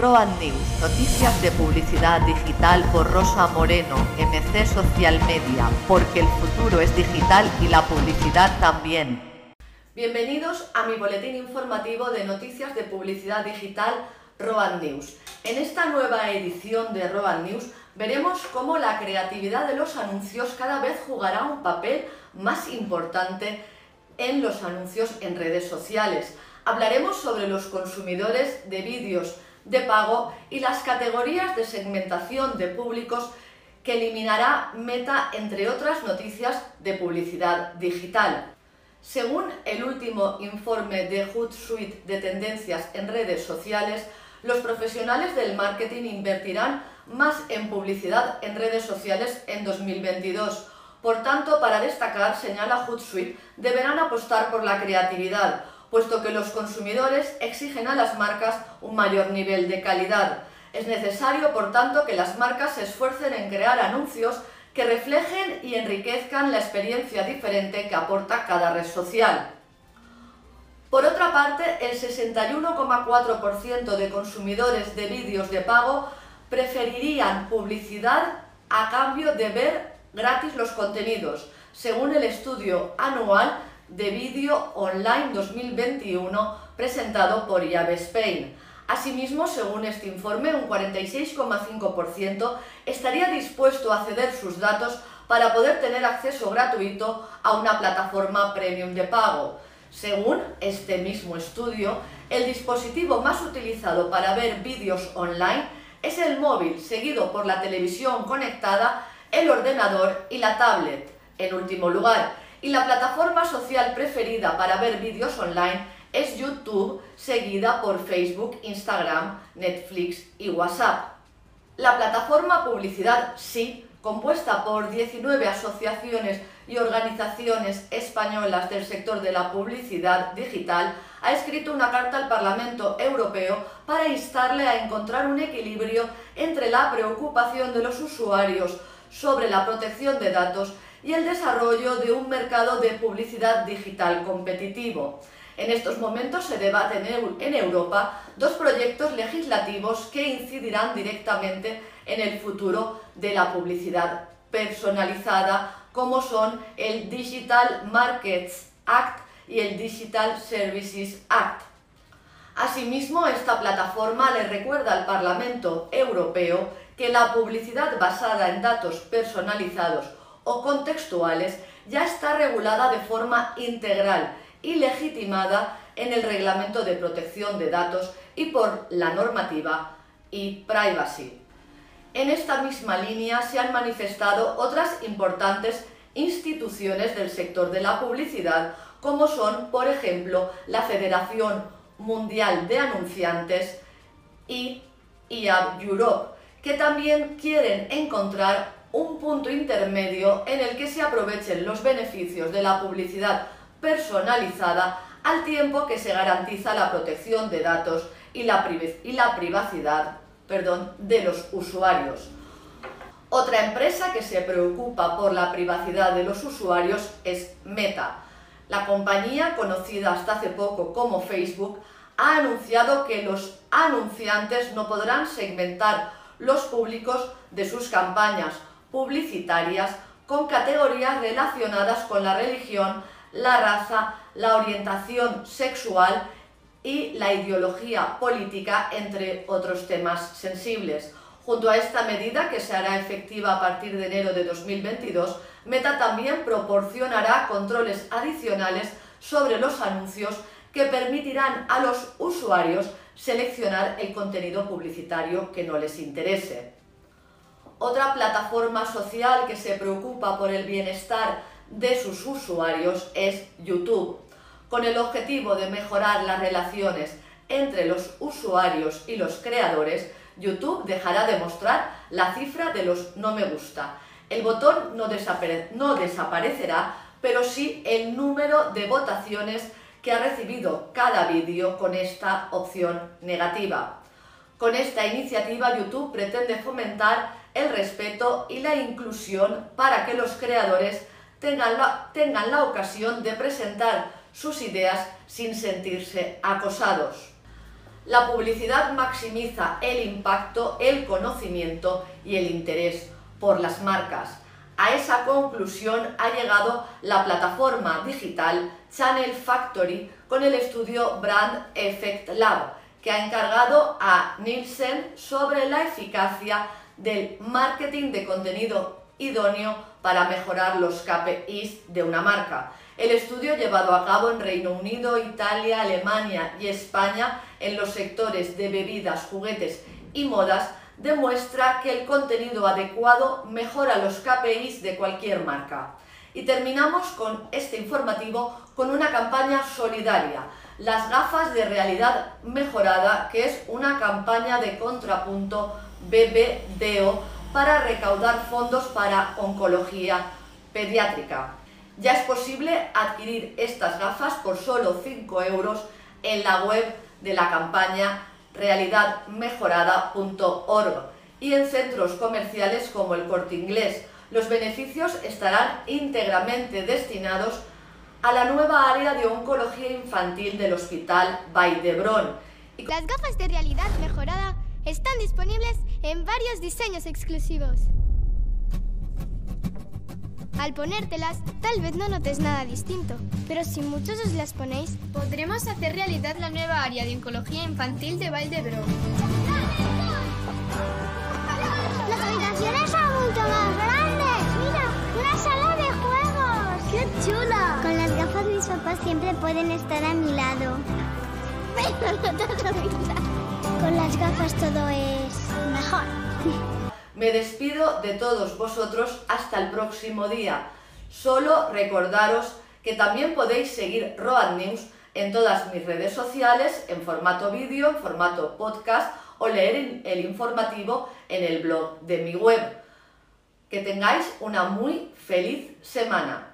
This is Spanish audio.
Road News, noticias de publicidad digital por Rosa Moreno, MC Social Media, porque el futuro es digital y la publicidad también. Bienvenidos a mi boletín informativo de noticias de publicidad digital Road News. En esta nueva edición de Road News veremos cómo la creatividad de los anuncios cada vez jugará un papel más importante en los anuncios en redes sociales. Hablaremos sobre los consumidores de vídeos de pago y las categorías de segmentación de públicos que eliminará Meta, entre otras noticias de publicidad digital. Según el último informe de Hootsuite de tendencias en redes sociales, los profesionales del marketing invertirán más en publicidad en redes sociales en 2022. Por tanto, para destacar, señala Hootsuite, deberán apostar por la creatividad, puesto que los consumidores exigen a las marcas un mayor nivel de calidad. Es necesario, por tanto, que las marcas se esfuercen en crear anuncios que reflejen y enriquezcan la experiencia diferente que aporta cada red social. Por otra parte, el 61,4% de consumidores de vídeos de pago preferirían publicidad a cambio de ver gratis los contenidos, según el estudio anual de vídeo online 2021 presentado por IAB Spain. Asimismo, según este informe, un 46,5% estaría dispuesto a ceder sus datos para poder tener acceso gratuito a una plataforma premium de pago. Según este mismo estudio, el dispositivo más utilizado para ver vídeos online es el móvil, seguido por la televisión conectada, el ordenador y la tablet. En último lugar, y la plataforma social preferida para ver vídeos online es YouTube, seguida por Facebook, Instagram, Netflix y WhatsApp. La plataforma Publicidad Sí, compuesta por 19 asociaciones y organizaciones españolas del sector de la publicidad digital, ha escrito una carta al Parlamento Europeo para instarle a encontrar un equilibrio entre la preocupación de los usuarios sobre la protección de datos y el desarrollo de un mercado de publicidad digital competitivo. En estos momentos se debaten en Europa dos proyectos legislativos que incidirán directamente en el futuro de la publicidad personalizada, como son el Digital Markets Act y el Digital Services Act. Asimismo, esta plataforma le recuerda al Parlamento Europeo que la publicidad basada en datos personalizados o contextuales ya está regulada de forma integral y legitimada en el Reglamento de Protección de Datos y por la normativa y privacy. En esta misma línea se han manifestado otras importantes instituciones del sector de la publicidad, como son, por ejemplo, la Federación Mundial de Anunciantes y IAB Europe, que también quieren encontrar un punto intermedio en el que se aprovechen los beneficios de la publicidad personalizada al tiempo que se garantiza la protección de datos y la, privacidad de los usuarios. Otra empresa que se preocupa por la privacidad de los usuarios es Meta. La compañía, conocida hasta hace poco como Facebook, ha anunciado que los anunciantes no podrán segmentar los públicos de sus campañas publicitarias con categorías relacionadas con la religión, la raza, la orientación sexual y la ideología política, entre otros temas sensibles. Junto a esta medida, que se hará efectiva a partir de enero de 2022, Meta también proporcionará controles adicionales sobre los anuncios que permitirán a los usuarios seleccionar el contenido publicitario que no les interese. Otra plataforma social que se preocupa por el bienestar de sus usuarios es YouTube, con el objetivo de mejorar las relaciones entre los usuarios y los creadores, YouTube dejará de mostrar la cifra de los no me gusta. El botón no, desaparecerá, pero sí el número de votaciones que ha recibido cada vídeo con esta opción negativa. Con esta iniciativa YouTube pretende fomentar el respeto y la inclusión para que los creadores tengan la, ocasión de presentar sus ideas sin sentirse acosados. La publicidad maximiza el impacto, el conocimiento y el interés por las marcas. A esa conclusión ha llegado la plataforma digital Channel Factory con el estudio Brand Effect Lab, que ha encargado a Nielsen sobre la eficacia del marketing de contenido idóneo para mejorar los KPIs de una marca. El estudio llevado a cabo en Reino Unido, Italia, Alemania y España en los sectores de bebidas, juguetes y modas demuestra que el contenido adecuado mejora los KPIs de cualquier marca. Y terminamos con este informativo con una campaña solidaria, las gafas de realidad mejorada, que es una campaña de contrapunto BBDO para recaudar fondos para oncología pediátrica. Ya es posible adquirir estas gafas por solo 5 euros en la web de la campaña realidadmejorada.org y en centros comerciales como el Corte Inglés. Los beneficios estarán íntegramente destinados a la nueva área de oncología infantil del Hospital Vall Las gafas de realidad mejorada están disponibles en varios diseños exclusivos. Al ponértelas, tal vez no notes nada distinto, pero si muchos os las ponéis, podremos hacer realidad la nueva área de oncología infantil de Valdebron. Las habitaciones son mucho más grandes. Siempre pueden estar a mi lado. Con las gafas todo es mejor. Me despido de todos vosotros hasta el próximo día. Solo recordaros que también podéis seguir Road News en todas mis redes sociales, en formato vídeo, en formato podcast o leer el informativo en el blog de mi web. Que tengáis una muy feliz semana.